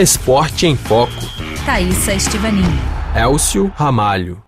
Esporte em Foco. Thaisa Estivanin. Elcio Ramalho.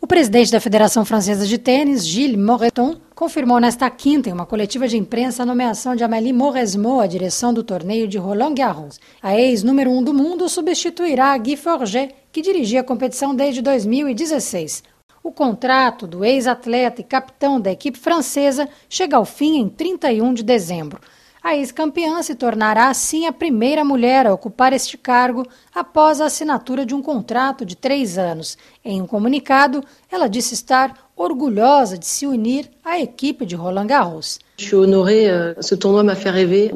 O presidente da Federação Francesa de Tênis, Gilles Moreton, confirmou nesta quinta, em uma coletiva de imprensa, a nomeação de Amélie Mauresmo à direção do torneio de Roland Garros. A ex-número um do mundo substituirá Guy Forget, que dirigia a competição desde 2016. O contrato do ex-atleta e capitão da equipe francesa chega ao fim em 31 de dezembro. A ex-campeã se tornará assim a primeira mulher a ocupar este cargo após a assinatura de um contrato de três anos. Em um comunicado, ela disse estar orgulhosa de se unir à equipe de Roland Garros. Euh,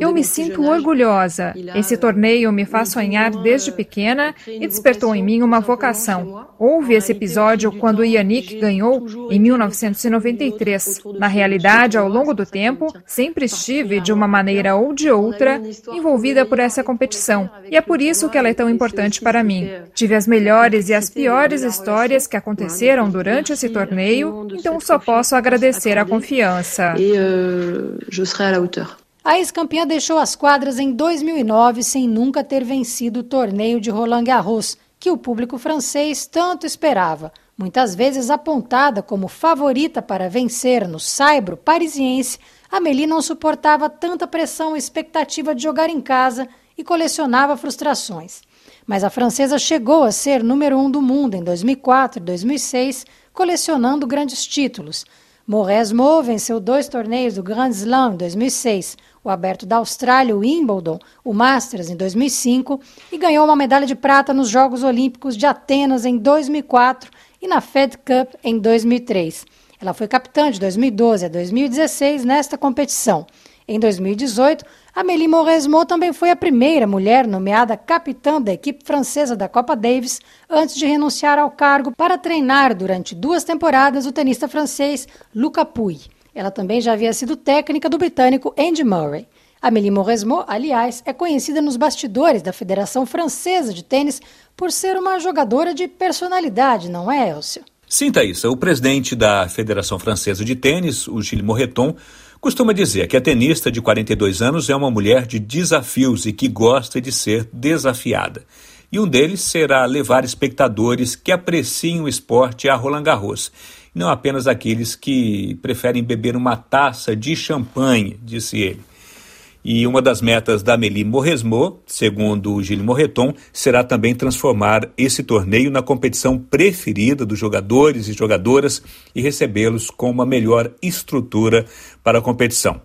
Eu me sinto orgulhosa. Esse torneio me faz sonhar desde pequena e despertou em mim uma vocação. Houve esse episódio quando Yannick ganhou em 1993. Na realidade, ao longo do tempo, sempre estive, de uma maneira ou de outra, envolvida por essa competição. E é por isso que ela é tão importante para mim. Tive as melhores e as piores histórias que aconteceram durante esse torneio, então só posso agradecer a confiança. Je serai à la hauteur. A ex-campeã deixou as quadras em 2009 sem nunca ter vencido o torneio de Roland Garros, que o público francês tanto esperava. Muitas vezes apontada como favorita para vencer no saibro parisiense, Amélie não suportava tanta pressão e expectativa de jogar em casa e colecionava frustrações. Mas a francesa chegou a ser número um do mundo em 2004 e 2006, colecionando grandes títulos. Mauresmo venceu dois torneios do Grand Slam em 2006, o Aberto da Austrália, o Wimbledon, o Masters em 2005 e ganhou uma medalha de prata nos Jogos Olímpicos de Atenas em 2004 e na Fed Cup em 2003. Ela foi capitã de 2012 a 2016 nesta competição. Em 2018, Amélie Mauresmo também foi a primeira mulher nomeada capitã da equipe francesa da Copa Davis antes de renunciar ao cargo para treinar durante duas temporadas o tenista francês Luca Pouille. Ela também já havia sido técnica do britânico Andy Murray. Amélie Mauresmo, aliás, é conhecida nos bastidores da Federação Francesa de Tênis por ser uma jogadora de personalidade, não é, Elcio? Sim, Thaisa. O presidente da Federação Francesa de Tênis, o Gilles Moreton, Costuma dizer que a tenista de 42 anos é uma mulher de desafios e que gosta de ser desafiada. E um deles será levar espectadores que apreciem o esporte a Roland Garros, não apenas aqueles que preferem beber uma taça de champanhe, disse ele. E uma das metas da Amélie Mauresmo, segundo o Gilles Morreton, será também transformar esse torneio na competição preferida dos jogadores e jogadoras e recebê-los com uma melhor estrutura para a competição.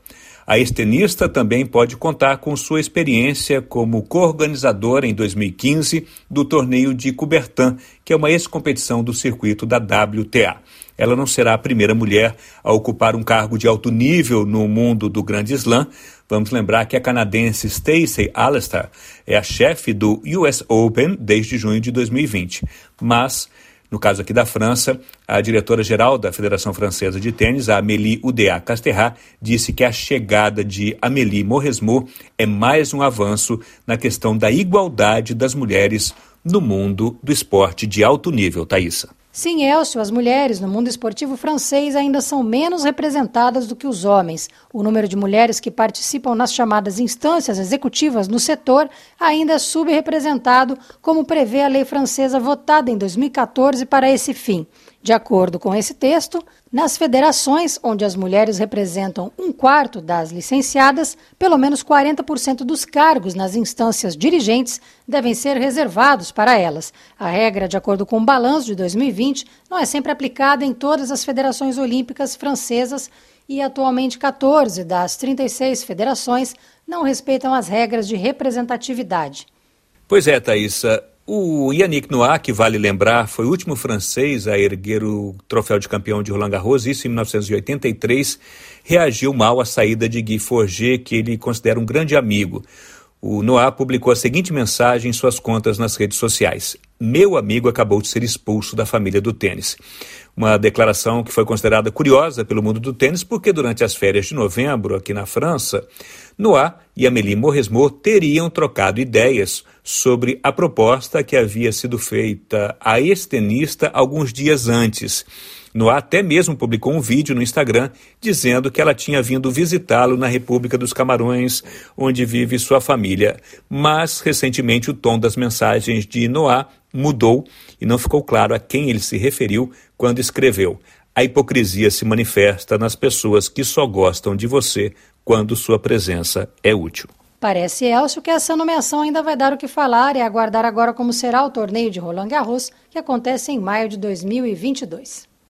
A ex-tenista também pode contar com sua experiência como co-organizadora em 2015 do torneio de Coubertin, que é uma ex-competição do circuito da WTA. Ela não será a primeira mulher a ocupar um cargo de alto nível no mundo do Grande Slam. Vamos lembrar que a canadense Stacey Alistair é a chefe do US Open desde junho de 2020. Mas, no caso aqui da França, a diretora-geral da Federação Francesa de Tênis, a Amélie Oudéa Casterrat, disse que a chegada de Amélie Mauresmo é mais um avanço na questão da igualdade das mulheres no mundo do esporte de alto nível, Thaisa. Sim, Elcio, as mulheres no mundo esportivo francês ainda são menos representadas do que os homens. O número de mulheres que participam nas chamadas instâncias executivas no setor ainda é subrepresentado, como prevê a lei francesa votada em 2014 para esse fim. De acordo com esse texto, nas federações onde as mulheres representam um quarto das licenciadas, pelo menos 40% dos cargos nas instâncias dirigentes devem ser reservados para elas. A regra, de acordo com o balanço de 2020, não é sempre aplicada em todas as federações olímpicas francesas e atualmente 14 das 36 federações não respeitam as regras de representatividade. Pois é, Thaisa. O Yannick Noah, que vale lembrar, foi o último francês a erguer o troféu de campeão de Roland Garros, isso em 1983, reagiu mal à saída de Guy Forget, que ele considera um grande amigo. O Noah publicou a seguinte mensagem em suas contas nas redes sociais: Meu amigo acabou de ser expulso da família do tênis. Uma declaração que foi considerada curiosa pelo mundo do tênis, porque durante as férias de novembro, aqui na França, Noah e Amélie Mauresmo teriam trocado ideias sobre a proposta que havia sido feita à ex-tenista alguns dias antes. Noah até mesmo publicou um vídeo no Instagram dizendo que ela tinha vindo visitá-lo na República dos Camarões, onde vive sua família. Mas, recentemente, o tom das mensagens de Noah mudou e não ficou claro a quem ele se referiu quando escreveu. A hipocrisia se manifesta nas pessoas que só gostam de você quando sua presença é útil. Parece, Elcio, que essa nomeação ainda vai dar o que falar e aguardar agora como será o torneio de Roland Garros, que acontece em maio de 2022.